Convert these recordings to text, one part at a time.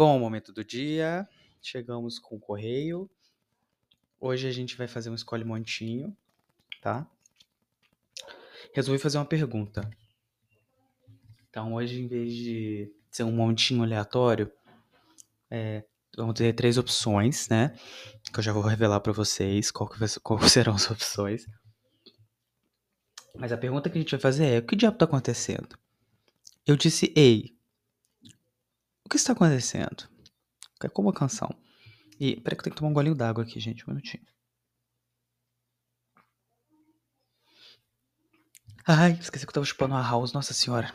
Bom momento do dia, chegamos com o correio. Hoje a gente vai fazer um escolhe montinho, tá? Resolvi fazer uma pergunta. Então hoje, em vez de ser um montinho aleatório, é, vamos ter três opções, né? Que eu já vou revelar para vocês qual, qual serão as opções. Mas a pergunta que a gente vai fazer é: o que diabo tá acontecendo? Eu disse, ei, que está acontecendo? É como a canção. E, peraí que eu tenho que tomar um golinho d'água aqui, gente, um minutinho. Ai, esqueci que eu tava chupando a house, nossa senhora.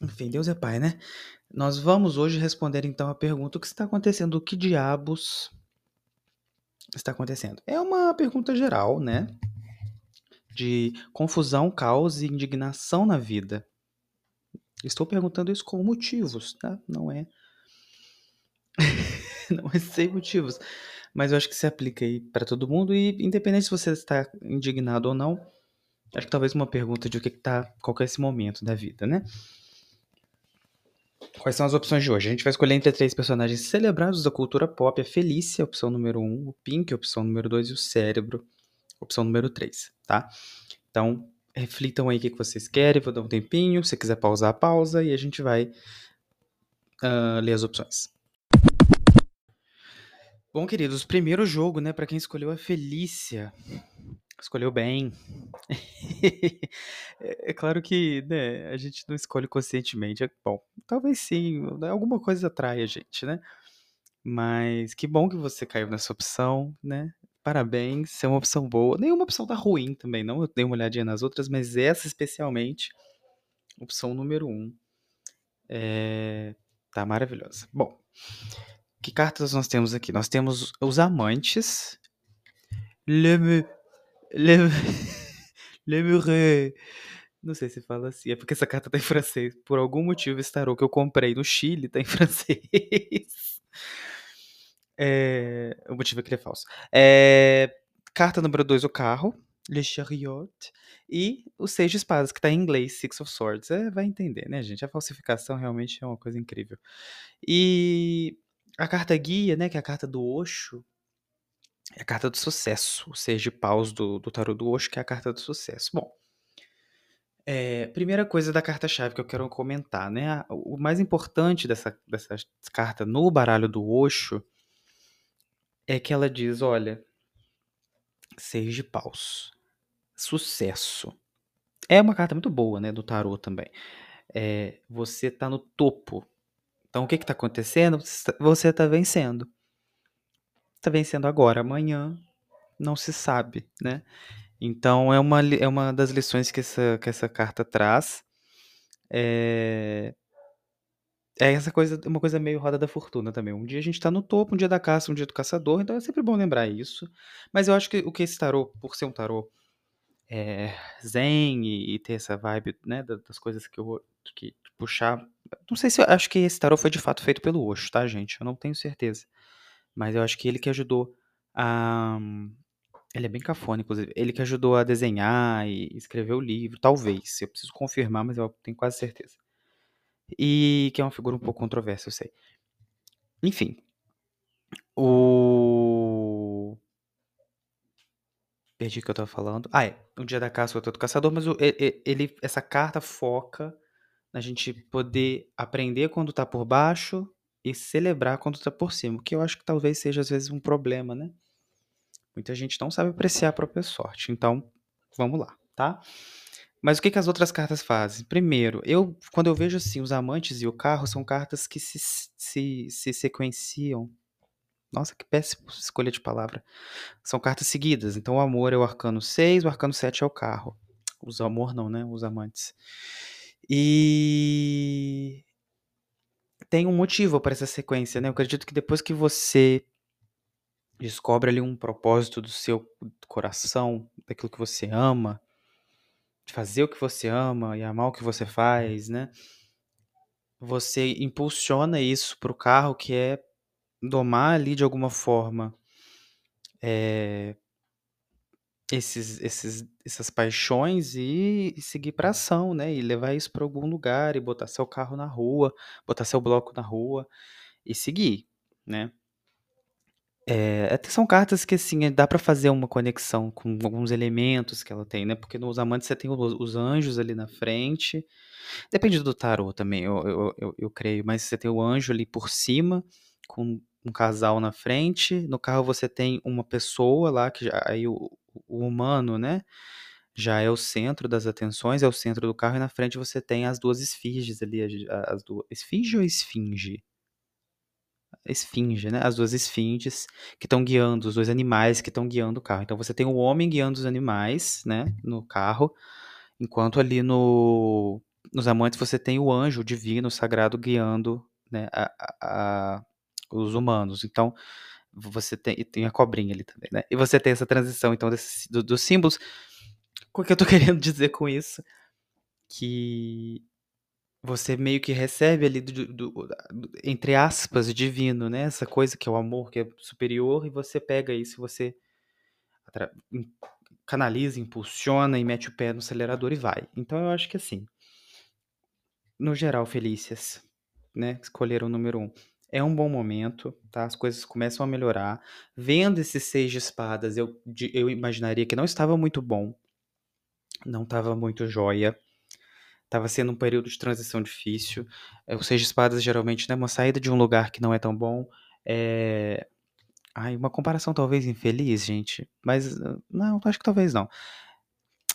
Enfim, Deus é pai, né? Nós vamos hoje responder então a pergunta: o que está acontecendo? O que diabos está acontecendo? É uma pergunta geral, né? De confusão, caos e indignação na vida. Estou perguntando isso com motivos, tá? Não é. não é sem motivos. Mas eu acho que se aplica aí para todo mundo e independente se você está indignado ou não, acho que talvez uma pergunta de o que, que tá, qual que é esse momento da vida, né? Quais são as opções de hoje? A gente vai escolher entre três personagens celebrados da cultura pop: a Felícia, opção número um, o Pink, opção número dois, e o Cérebro, opção número três, tá? Então, reflitam aí o que, vocês querem, vou dar um tempinho. Se quiser pausar, pausa e a gente vai uh, ler as opções. Bom, queridos, primeiro jogo, né, para quem escolheu a Felícia. Escolheu bem. é, é claro que né, a gente não escolhe conscientemente. É, bom, talvez sim, alguma coisa atrai a gente, né? Mas que bom que você caiu nessa opção, né? Parabéns, é uma opção boa. Nenhuma opção tá ruim também, não. Eu dei uma olhadinha nas outras, mas essa especialmente, opção número um, é... tá maravilhosa. Bom, que cartas nós temos aqui? Nós temos os amantes. Le, le, le Não sei se fala assim. É porque essa carta tá em francês. Por algum motivo, esse tarô que eu comprei no Chile tá em francês. É... O motivo é que ele é falso. É... Carta número 2, o carro. Le Chariot. E o Seis de Espadas, que tá em inglês, Six of Swords. É, vai entender, né, gente? A falsificação realmente é uma coisa incrível. E a carta guia, né, que é a carta do Osho, é a carta do sucesso. O Seis de Paus do, do tarot do Osho, que é a carta do sucesso. Bom, é, primeira coisa da carta-chave que eu quero comentar, né? O mais importante dessa, dessa carta no baralho do Osho é que ela diz: olha, Seis de Paus, sucesso. É uma carta muito boa, né, do tarot também. É, você tá no topo então, o que está acontecendo? Você está vencendo. Está vencendo agora, amanhã não se sabe, né? Então, é uma, é uma das lições que essa, que essa carta traz. É, é essa coisa, uma coisa meio roda da fortuna também. Um dia a gente está no topo, um dia da caça, um dia do caçador, então é sempre bom lembrar isso. Mas eu acho que o que esse tarô, por ser um tarô é, zen e, e, ter essa vibe, né, das coisas que eu que puxar. Não sei se eu acho que esse tarot foi de fato feito pelo Osho, tá, gente? Eu não tenho certeza. Mas eu acho que ele que ajudou a. Ele é bem cafona, inclusive. Ele que ajudou a desenhar e escrever o livro, talvez. Eu preciso confirmar, mas eu tenho quase certeza. E que é uma figura um pouco controversa, eu sei. Enfim. O. Perdi o que eu tava falando. Ah, é. O dia da caça, o do caçador, mas o, ele, essa carta foca a gente poder aprender quando tá por baixo e celebrar quando tá por cima, que eu acho que talvez seja às vezes um problema, né? Muita gente não sabe apreciar a própria sorte. Então, vamos lá, tá? Mas o que, que as outras cartas fazem? Primeiro, eu quando eu vejo assim os amantes e o carro são cartas que se, se, se sequenciam. Nossa, que péssima escolha de palavra. São cartas seguidas. Então, o amor é o arcano 6, o arcano 7 é o carro. Os amor não, né? Os amantes. E tem um motivo para essa sequência, né? Eu acredito que depois que você descobre ali um propósito do seu coração, daquilo que você ama, fazer o que você ama e amar o que você faz, né? Você impulsiona isso para o carro que é domar ali de alguma forma é, esses, esses, essas paixões e, e seguir para ação, né? E levar isso para algum lugar e botar seu carro na rua, botar seu bloco na rua e seguir, né. Eh, são cartas que, assim, dá pra fazer uma conexão com alguns elementos que ela tem, né, porque nos Amantes você tem os os anjos ali na frente, depende do tarô também, eu eu eu eu creio, mas você tem o anjo ali por cima, com um casal na frente, no carro você tem uma pessoa lá que já aí o o humano, né, já é o centro das atenções, é o centro do carro e na frente você tem as 2 esfinges ali, a as 2 esfinge ou esfinge? Esfinge, né, as 2 esfinges que estão guiando, os 2 animais que estão guiando o carro. Então você tem o homem guiando os animais, né, no carro, enquanto ali no nos Amantes você tem o anjo, divino, sagrado guiando, né, a a os humanos. Então, você tem tem a cobrinha ali também, né. E você tem essa transição então desses do dos símbolos. O que eu tô querendo dizer com isso, que você meio que recebe ali do do entre aspas, "divino", né, essa coisa que é o amor, que é superior, e você pega isso você atra canaliza, impulsiona e mete o pé no acelerador e vai. Então eu acho que assim no geral, Felícias, né, escolheram o número 1. É um bom momento, tá, as coisas começam a melhorar. Vendo esse 6 de espadas, eu de eu imaginaria que não estava muito bom. Não estava muito jóia. Estava sendo um período de transição difícil. Eh, o 6 de espadas geralmente, né, uma saída de um lugar que não é tão bom, eh, ai, uma comparação talvez infeliz, gente, mas não, acho que talvez não.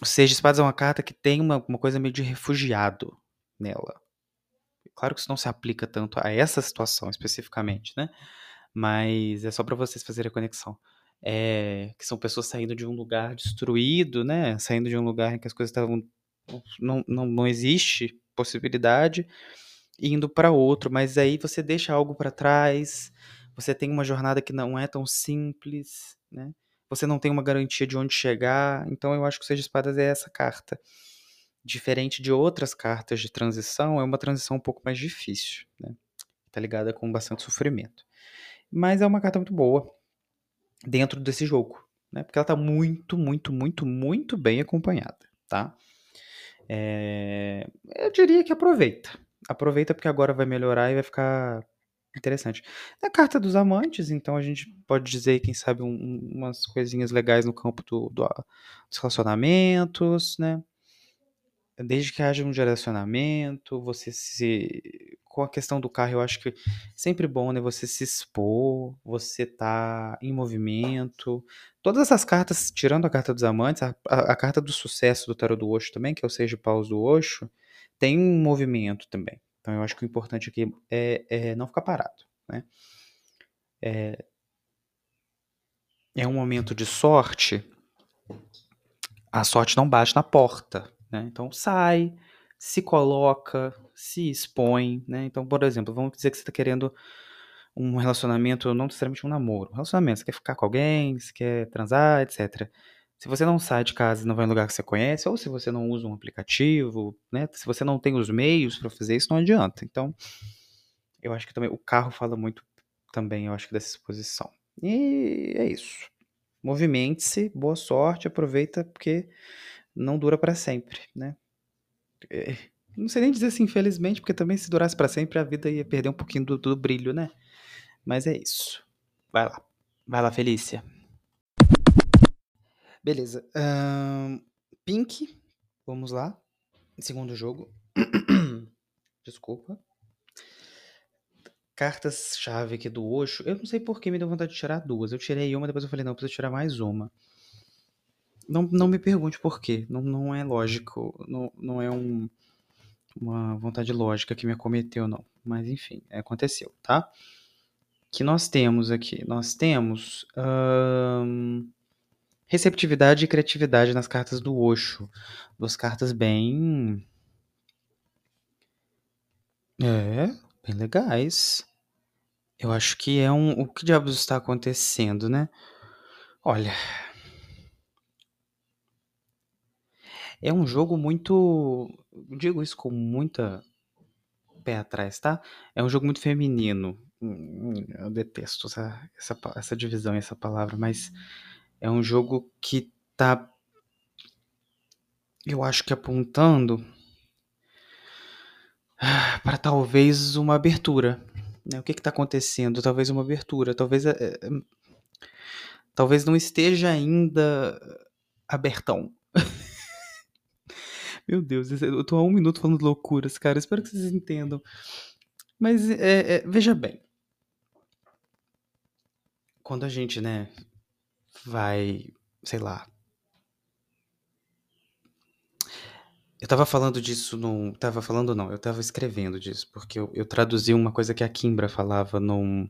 O 6 de espadas é uma carta que tem uma uma coisa meio de refugiado nela. Claro que isso não se aplica tanto a essa situação especificamente, né, mas é só pra vocês fazerem a conexão. Eh, que são pessoas saindo de um lugar destruído, né, saindo de um lugar em que as coisas estavam não não não existe possibilidade, indo pra outro, mas aí você deixa algo pra trás, você tem uma jornada que não é tão simples, né, você não tem uma garantia de onde chegar, então eu acho que o 6 de espadas é essa carta. Diferente de outras cartas de transição, é uma transição um pouco mais difícil, né, tá ligada com bastante sofrimento. Mas é uma carta muito boa, dentro desse jogo, né, porque ela tá muito, muito, muito, muito bem acompanhada, tá. Eh, eu diria que aproveita. Aproveita porque agora vai melhorar e vai ficar interessante. É a carta dos amantes, então a gente pode dizer, quem sabe, um um umas coisinhas legais no campo do do a dos relacionamentos, né. Desde que haja um direcionamento, você se com a questão do carro eu acho que sempre bom, né, você se expor, você tá em movimento. Todas essas cartas, tirando a carta dos amantes, a a a carta do sucesso do tarô do Osho também, que é o 6 de paus do Osho, tem um movimento também. Então eu acho que o importante aqui é é não ficar parado, né. Eh é um momento de sorte a sorte não bate na porta, né, então sai, se coloca, se expõe, né. Então, por exemplo, vamos dizer que você tá querendo um relacionamento, não necessariamente um namoro, um relacionamento, você quer ficar com alguém, você quer transar, etcétera. Se você não sai de casa e não vai em lugar que você conhece, ou se você não usa um aplicativo, né, se você não tem os meios pra fazer isso, não adianta. Então, eu acho que também o carro fala muito também, eu acho que dessa exposição. E é isso. Movimente-se, boa sorte, aproveita, porque não dura pra sempre, né. Eh, não sei nem dizer se infelizmente, porque também se durasse pra sempre a vida ia perder um pouquinho do do brilho, né. Mas é isso. Vai lá. Vai lá, Felícia. Beleza, hã, Pink, vamos lá, segundo jogo. Desculpa. Cartas-chave aqui do Osho, eu não sei porque me deu vontade de tirar 2, eu tirei uma, depois eu falei: "Não, eu preciso tirar mais uma". Não não me pergunte por quê, não não é lógico, não não é um uma vontade lógica que me acometeu não, mas enfim, aconteceu, tá. Que nós temos aqui? Nós temos, hã, receptividade e criatividade nas cartas do Osho, 2 cartas bem É, bem legais. Eu acho que é um o que diabos está acontecendo, né. Olha é um jogo muito digo isso com muita pé atrás, tá. É um jogo muito feminino. Hum, eu detesto essa essa essa divisão e essa palavra, mas é um jogo que tá eu acho que apontando pra talvez uma abertura, né, o que está acontecendo? Talvez uma abertura, talvez, é, talvez não esteja ainda abertão. Meu Deus, eu tô há um minuto falando loucuras, cara. Espero que vocês entendam. Mas é, é, veja bem, quando a gente, né, vai, sei lá. Eu tava falando disso num. Tava falando não, eu tava escrevendo disso, porque eu, eu traduzi uma coisa que a Kimbra falava num.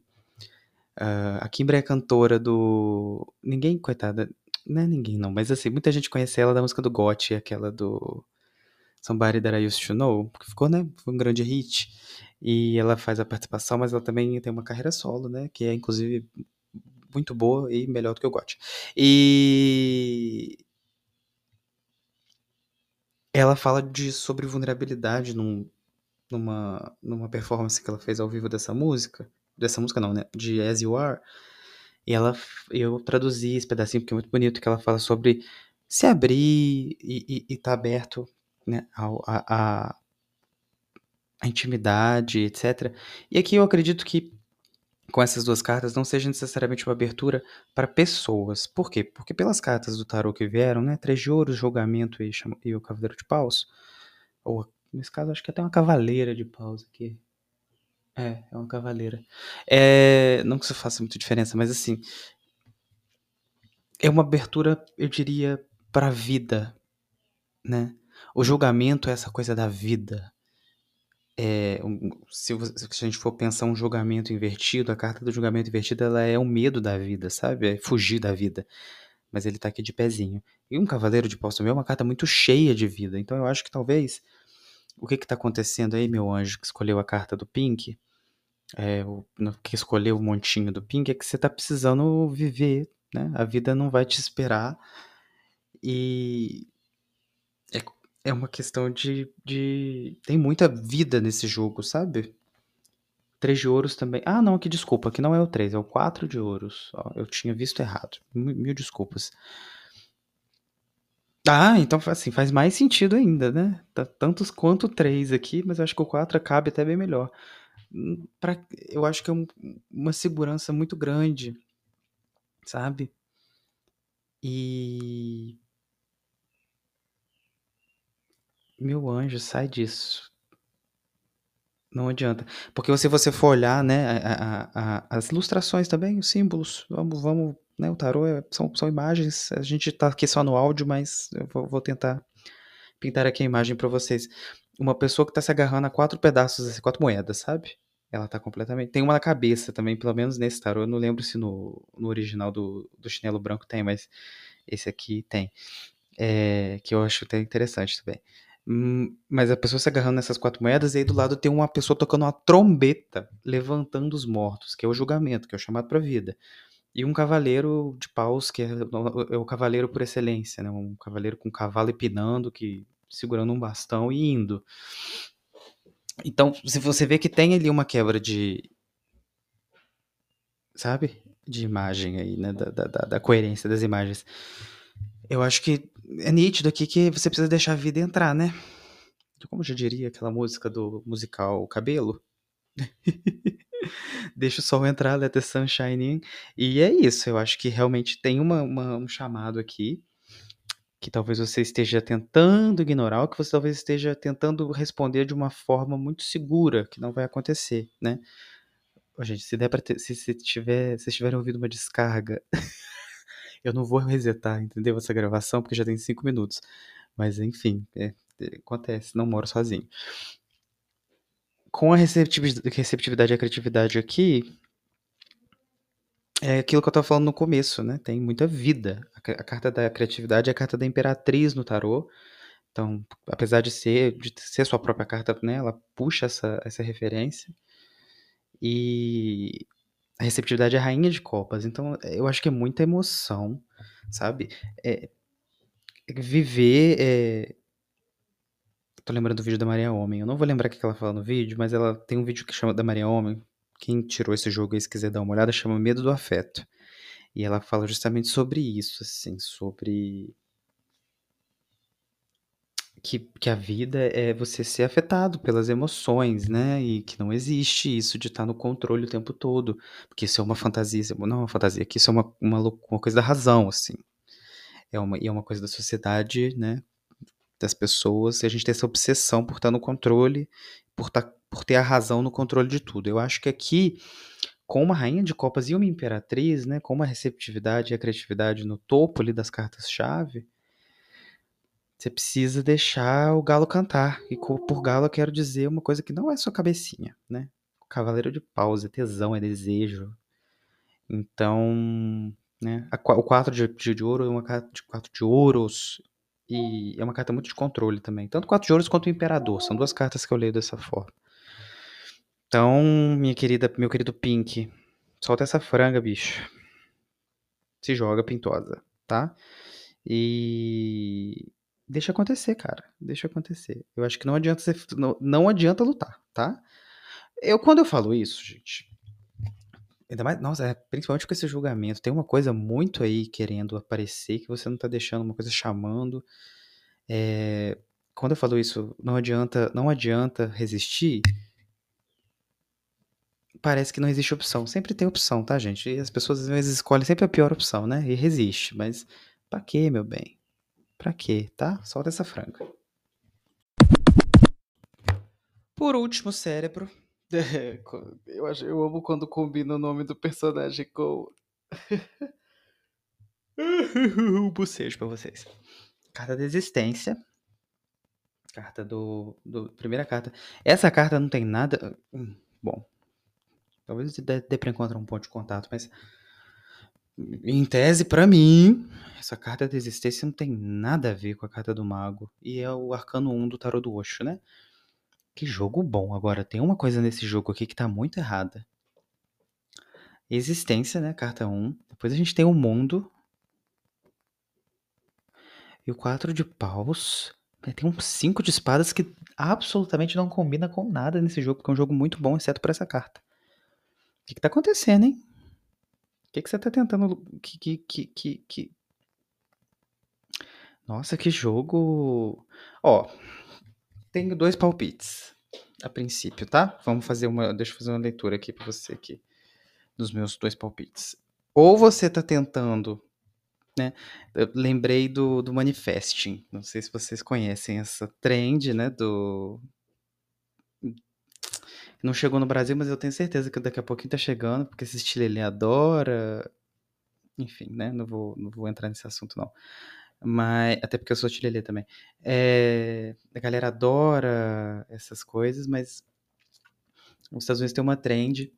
Uh, a Kimbra é cantora do. Ninguém, coitada. Não é ninguém, não, mas assim, muita gente conhece ela da música do Gotti, aquela do. Somebody That I Used to Know, porque ficou, né? Foi um grande hit. E ela faz a participação, mas ela também tem uma carreira solo, né? Que é, inclusive, muito boa e melhor do que o GOT. E ela fala de sobre vulnerabilidade num, numa, numa performance que ela fez ao vivo dessa música. Dessa música não, né? De As You Are. E ela, eu traduzi esse pedacinho porque é muito bonito, que ela fala sobre se abrir e, estar tá aberto né, a, a, a intimidade, etc. E aqui eu acredito que com essas duas cartas não seja necessariamente uma abertura para pessoas. Por quê? Porque pelas cartas do tarô que vieram, né, Três de Ouros, Julgamento e, e o Cavaleiro de Paus, ou nesse caso acho que até uma Cavaleira de Paus aqui. É, é uma Cavaleira. É, não que isso faça muita diferença, mas assim, é uma abertura, eu diria, para a vida, né? O julgamento é essa coisa da vida, é, se, se, a gente for pensar um julgamento invertido, a carta do julgamento invertido ela é o medo da vida, sabe? É fugir da vida. Mas ele tá aqui de pezinho. E um cavaleiro de paus também é uma carta muito cheia de vida. Então eu acho que talvez o que que tá acontecendo aí, meu anjo, que escolheu a carta do Pink, é, o, que escolheu o montinho do Pink, é que você tá precisando viver, né? A vida não vai te esperar. E é é uma questão de, de. Tem muita vida nesse jogo, sabe? Três de ouros também. Ah, não, aqui desculpa, aqui não é o três, é o quatro de ouros. Ó, eu tinha visto errado. Mil, desculpas. Ah, então assim, faz mais sentido ainda, né? Tá tantos quanto três aqui, mas acho que o quatro cabe até bem melhor. Hum, pra, eu acho que é um, uma segurança muito grande, sabe? E Meu anjo, sai disso. Não adianta. Porque se você for olhar, né, a, a, a, as ilustrações também, os símbolos, vamos, vamos, né, o tarô é, são, são imagens, a gente tá aqui só no áudio, mas eu vou, vou tentar pintar aqui a imagem para vocês. Uma pessoa que tá se agarrando a quatro pedaços, assim, quatro moedas, sabe? Ela tá completamente. Tem uma na cabeça também, pelo menos nesse tarô. Eu não lembro se no, no original do, do chinelo branco tem, mas esse aqui tem. É, que eu acho até interessante também. Hum, mas a pessoa se agarrando nessas quatro moedas, e aí do lado tem uma pessoa tocando uma trombeta, levantando os mortos, que é o julgamento, que é o chamado para vida. E um cavaleiro de paus, que é, é, o cavaleiro por excelência, né? Um cavaleiro com cavalo empinando, que segurando um bastão e indo. Então, se você vê que tem ali uma quebra de. Sabe? De imagem aí, né? Da, da, da coerência das imagens. Eu acho que é nítido aqui que você precisa deixar a vida entrar, né? Como já diria aquela música do musical Cabelo? Deixa o sol entrar, let the sun shine in. E é isso, eu acho que realmente tem uma, uma, um chamado aqui que talvez você esteja tentando ignorar, ou que você talvez esteja tentando responder de uma forma muito segura, que não vai acontecer, né? Gente, se der ter, se, se tiver, se tiverem ouvido uma descarga eu não vou resetar, entendeu? Essa gravação, porque já tem cinco minutos. Mas enfim, é, é, acontece, não moro sozinho. Com a receptividade e a criatividade aqui, é aquilo que eu estava falando no começo, né? Tem muita vida. A, carta da criatividade é a carta da imperatriz no tarô. Então, apesar de ser, de ser sua própria carta, né? Ela puxa essa, essa referência. E a receptividade é a rainha de copas, então eu acho que é muita emoção, sabe? É, viver. É... Tô lembrando do vídeo da Maria Homem. Eu não vou lembrar o que ela fala no vídeo, mas ela tem um vídeo que chama da Maria Homem. Quem tirou esse jogo aí, se quiser dar uma olhada, chama Medo do Afeto. E ela fala justamente sobre isso, assim, sobre que, que a vida é você ser afetado pelas emoções, né? E que não existe isso de estar no controle o tempo todo. Porque isso é uma fantasia, não é uma fantasia, que isso é uma, uma, uma coisa da razão, assim. É uma, e é uma coisa da sociedade, né? Das pessoas, e a gente tem essa obsessão por estar no controle, por, tá, por ter a razão no controle de tudo. Eu acho que aqui, com uma rainha de copas e uma imperatriz, né? Com uma receptividade e a criatividade no topo ali das cartas-chave, você precisa deixar o galo cantar. E por galo eu quero dizer uma coisa que não é só cabecinha, né? Cavaleiro de paus é tesão, é desejo. Então, né? o 4 de, de, de, ouro é uma carta de 4 de ouros. E é uma carta muito de controle também. Tanto 4 de ouros quanto o imperador. São duas cartas que eu leio dessa forma. Então, minha querida, meu querido Pink, solta essa franga, bicho. Se joga pintosa, tá? E Deixa acontecer, cara. Deixa acontecer. Eu acho que não adianta você, não, não adianta lutar, tá? Eu quando eu falo isso, gente, ainda mais, nossa, é, principalmente com esse julgamento, tem uma coisa muito aí querendo aparecer que você não tá deixando, uma coisa chamando. É, quando eu falo isso, não adianta, não adianta resistir. Parece que não existe opção. Sempre tem opção, tá, gente? E as pessoas às vezes escolhem sempre a pior opção, né? E resiste. Mas pra quê, meu bem? Pra quê, tá? Solta essa franga. Por último, cérebro. eu, acho, eu amo quando combina o nome do personagem com. um bocejo pra vocês. Carta da existência. Carta do, do. Primeira carta. Essa carta não tem nada. Hum, bom. Talvez dê, dê pra encontrar um ponto de contato, mas em tese, para mim, essa carta da existência não tem nada a ver com a carta do mago. E é o arcano 1 do tarot do Osho, né? Que jogo bom. Agora, tem uma coisa nesse jogo aqui que tá muito errada. Existência, né? Carta 1. Depois a gente tem o mundo. E o 4 de paus. Tem um 5 de espadas que absolutamente não combina com nada nesse jogo, porque é um jogo muito bom, exceto por essa carta. O que, que tá acontecendo, hein? Que, que você tá tentando. Que, que, que, que, que... Nossa, que jogo. Ó, tenho dois palpites a princípio, tá? Vamos fazer uma. Deixa eu fazer uma leitura aqui pra você aqui. Dos meus dois palpites. Ou você tá tentando. Né? Eu lembrei do, do manifesting. Não sei se vocês conhecem essa trend, né? Do, não chegou no Brasil, mas eu tenho certeza que daqui a pouquinho tá chegando, porque esse estilo ele adora. Enfim, né? Não vou, não vou entrar nesse assunto, não. Mas, até porque eu sou chilelê também. É, a galera adora essas coisas, mas os Estados Unidos tem uma trend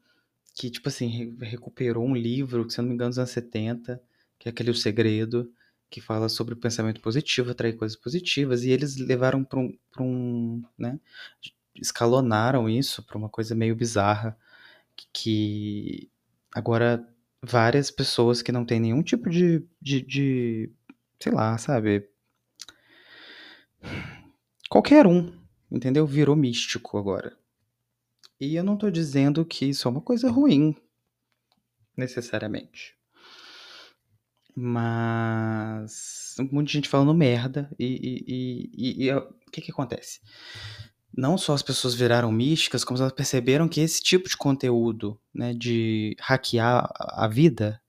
que, tipo assim, recuperou um livro, que se eu não me engano, dos anos 70, que é aquele O Segredo, que fala sobre o pensamento positivo, atrair coisas positivas, e eles levaram para um, um, né, escalonaram isso para uma coisa meio bizarra que agora várias pessoas que não têm nenhum tipo de, de, de sei lá, sabe? Qualquer um, entendeu? Virou místico agora. E eu não tô dizendo que isso é uma coisa ruim, necessariamente. Mas um monte de gente falando merda e, e, e, e o que que acontece? Não só as pessoas viraram místicas, como elas perceberam que esse tipo de conteúdo, né, de hackear a vida,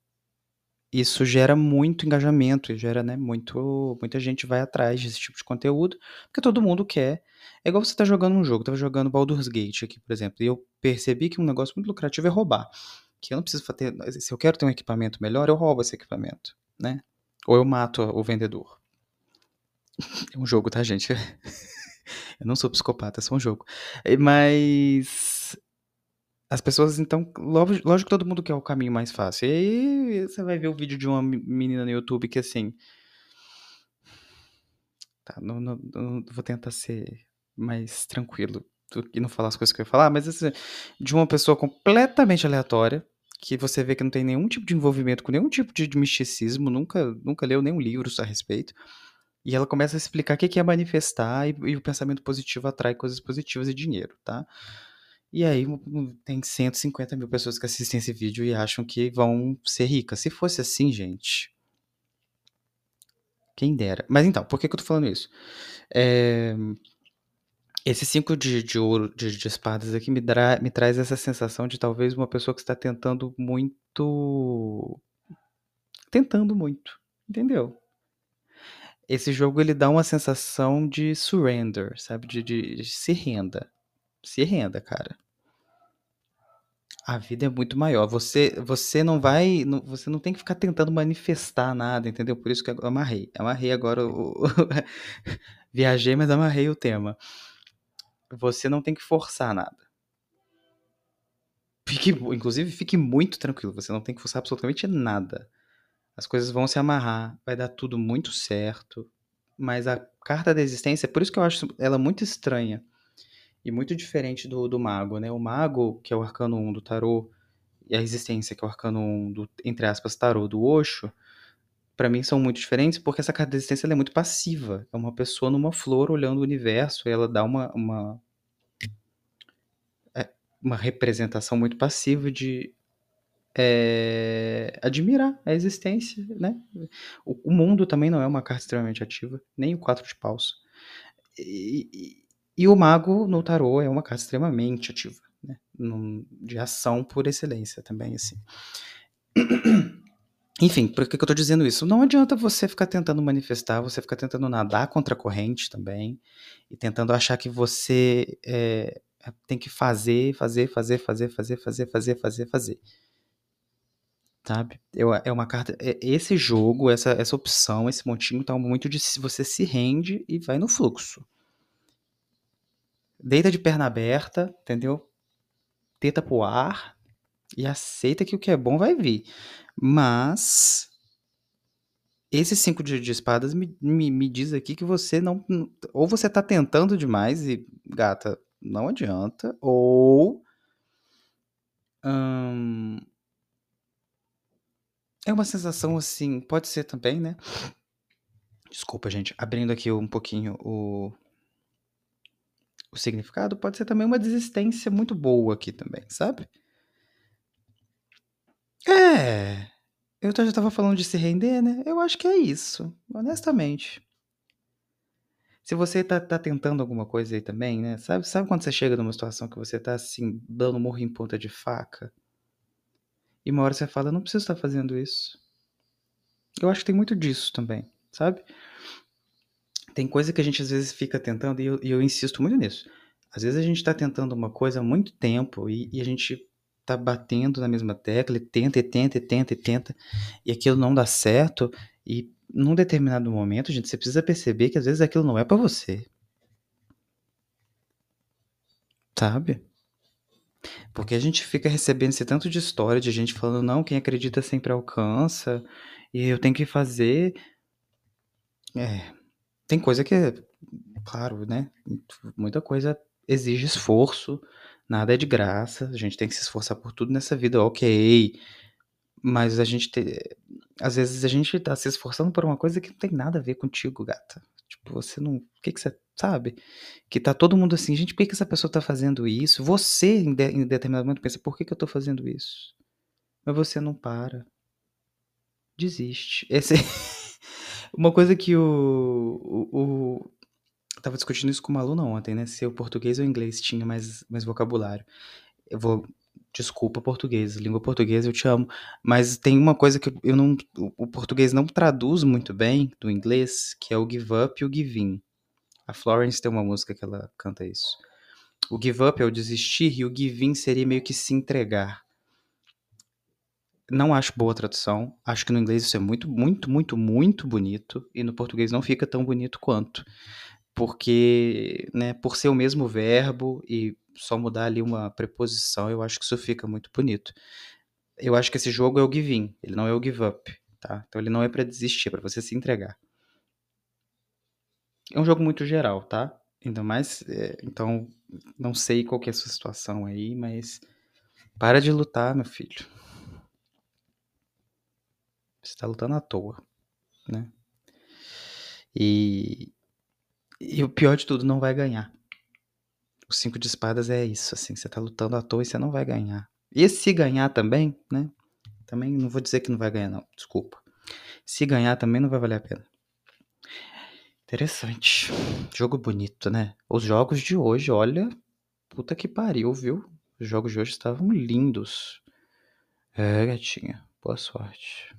isso gera muito engajamento, gera, né, muito, muita gente vai atrás desse tipo de conteúdo, porque todo mundo quer. É igual você tá jogando um jogo, tava jogando Baldur's Gate aqui, por exemplo, e eu percebi que um negócio muito lucrativo é roubar. Que eu não preciso ter, se eu quero ter um equipamento melhor, eu roubo esse equipamento, né? Ou eu mato o vendedor. É um jogo, tá, gente? Eu não sou psicopata, é só um jogo. Mas. As pessoas, então, lógico, que todo mundo quer o caminho mais fácil. E aí você vai ver o vídeo de uma menina no YouTube que assim. Tá, não, não, não vou tentar ser mais tranquilo e não falar as coisas que eu ia falar, mas assim, de uma pessoa completamente aleatória, que você vê que não tem nenhum tipo de envolvimento com nenhum tipo de misticismo, nunca, nunca leu nenhum livro a respeito. E ela começa a explicar o que é manifestar e, e o pensamento positivo atrai coisas positivas e dinheiro, tá? E aí tem 150 mil pessoas que assistem esse vídeo e acham que vão ser ricas. Se fosse assim, gente, Quem dera. Mas então, por que, que eu tô falando isso? É... Esse 5 de, de ouro de, de espadas aqui me, dra... me traz essa sensação de talvez uma pessoa que está tentando muito. Tentando muito. Entendeu? Esse jogo ele dá uma sensação de surrender, sabe? De, de, de se renda. Se renda, cara. A vida é muito maior. Você, você não vai, não- você não tem que ficar tentando manifestar nada, entendeu? Por isso que eu amarrei. Amarrei agora o, viajei, mas amarrei o tema. Você não tem que forçar nada. Fique, inclusive, fique muito tranquilo. Você não tem que forçar absolutamente nada. As coisas vão se amarrar, vai dar tudo muito certo. Mas a carta da existência, por isso que eu acho ela muito estranha e muito diferente do, do mago, né? O mago, que é o arcano 1 do tarô, e a existência, que é o arcano 1 do, entre aspas, tarô do Osho, para mim são muito diferentes porque essa carta da existência é muito passiva. É uma pessoa numa flor olhando o universo ela dá uma, uma, é, uma representação muito passiva de é, admirar a existência, né? O, o, mundo também não é uma carta extremamente ativa, nem o quatro de paus. E, e, e o mago no tarô é uma carta extremamente ativa, né? Num, de ação por excelência também, assim. Enfim, por que, que eu tô dizendo isso? Não adianta você ficar tentando manifestar, você ficar tentando nadar contra a corrente também, e tentando achar que você é, tem que fazer, fazer, fazer, fazer, fazer, fazer, fazer, fazer, fazer. Sabe? Eu, é uma carta. É, esse jogo, essa, essa opção, esse montinho tá muito de se você se rende e vai no fluxo. Deita de perna aberta, entendeu? Teta pro ar e aceita que o que é bom vai vir. Mas esse cinco de, de espadas me, me, me, diz aqui que você não. Ou você tá tentando demais e, gata, não adianta. Ou. Hum, é uma sensação assim. Pode ser também, né? Desculpa, gente. Abrindo aqui um pouquinho o, o significado, pode ser também uma desistência muito boa aqui também, sabe? É. Eu já estava falando de se render, né? Eu acho que é isso, honestamente. Se você tá, tá tentando alguma coisa aí também, né? Sabe, sabe quando você chega numa situação que você tá assim, dando morro em ponta de faca? E uma hora você fala, não preciso estar fazendo isso. Eu acho que tem muito disso também, sabe? Tem coisa que a gente às vezes fica tentando, e eu, e eu insisto muito nisso. Às vezes a gente tá tentando uma coisa há muito tempo e, e a gente tá batendo na mesma tecla, e tenta, e tenta, e tenta, e tenta, e aquilo não dá certo, e num determinado momento, gente, você precisa perceber que às vezes aquilo não é para você. Sabe? Porque a gente fica recebendo esse tanto de história de gente falando, não, quem acredita sempre alcança, e eu tenho que fazer. É. Tem coisa que é, claro, né? Muita coisa exige esforço, nada é de graça, a gente tem que se esforçar por tudo nessa vida, ok. Mas a gente te... às vezes a gente tá se esforçando por uma coisa que não tem nada a ver contigo, gata. Tipo, você não. O que, que você sabe? Que tá todo mundo assim, gente, por que, que essa pessoa tá fazendo isso? Você, em, de... em determinado momento, pensa, por que, que eu tô fazendo isso? Mas você não para. Desiste. Esse... uma coisa que o, o, o tava discutindo isso com uma aluna ontem, né? Se o português ou o inglês tinha mais, mais vocabulário. Eu vou. Desculpa, português. Língua portuguesa, eu te amo. Mas tem uma coisa que eu não. O português não traduz muito bem do inglês, que é o give up e o give in. A Florence tem uma música que ela canta isso. O give up é o desistir e o give in seria meio que se entregar. Não acho boa tradução. Acho que no inglês isso é muito, muito, muito, muito bonito. E no português não fica tão bonito quanto porque, né, por ser o mesmo verbo e só mudar ali uma preposição, eu acho que isso fica muito bonito. Eu acho que esse jogo é o give in, ele não é o give up, tá? Então ele não é para desistir, é para você se entregar. É um jogo muito geral, tá? Ainda mais, é, então, não sei qual é a sua situação aí, mas para de lutar, meu filho. Você tá lutando à toa, né? E, e o pior de tudo, não vai ganhar. O cinco de espadas é isso, assim, você tá lutando à toa e você não vai ganhar. E se ganhar também, né? Também não vou dizer que não vai ganhar, não, desculpa. Se ganhar também não vai valer a pena. Interessante. Jogo bonito, né? Os jogos de hoje, olha, puta que pariu, viu? Os jogos de hoje estavam lindos. É, gatinha, boa sorte.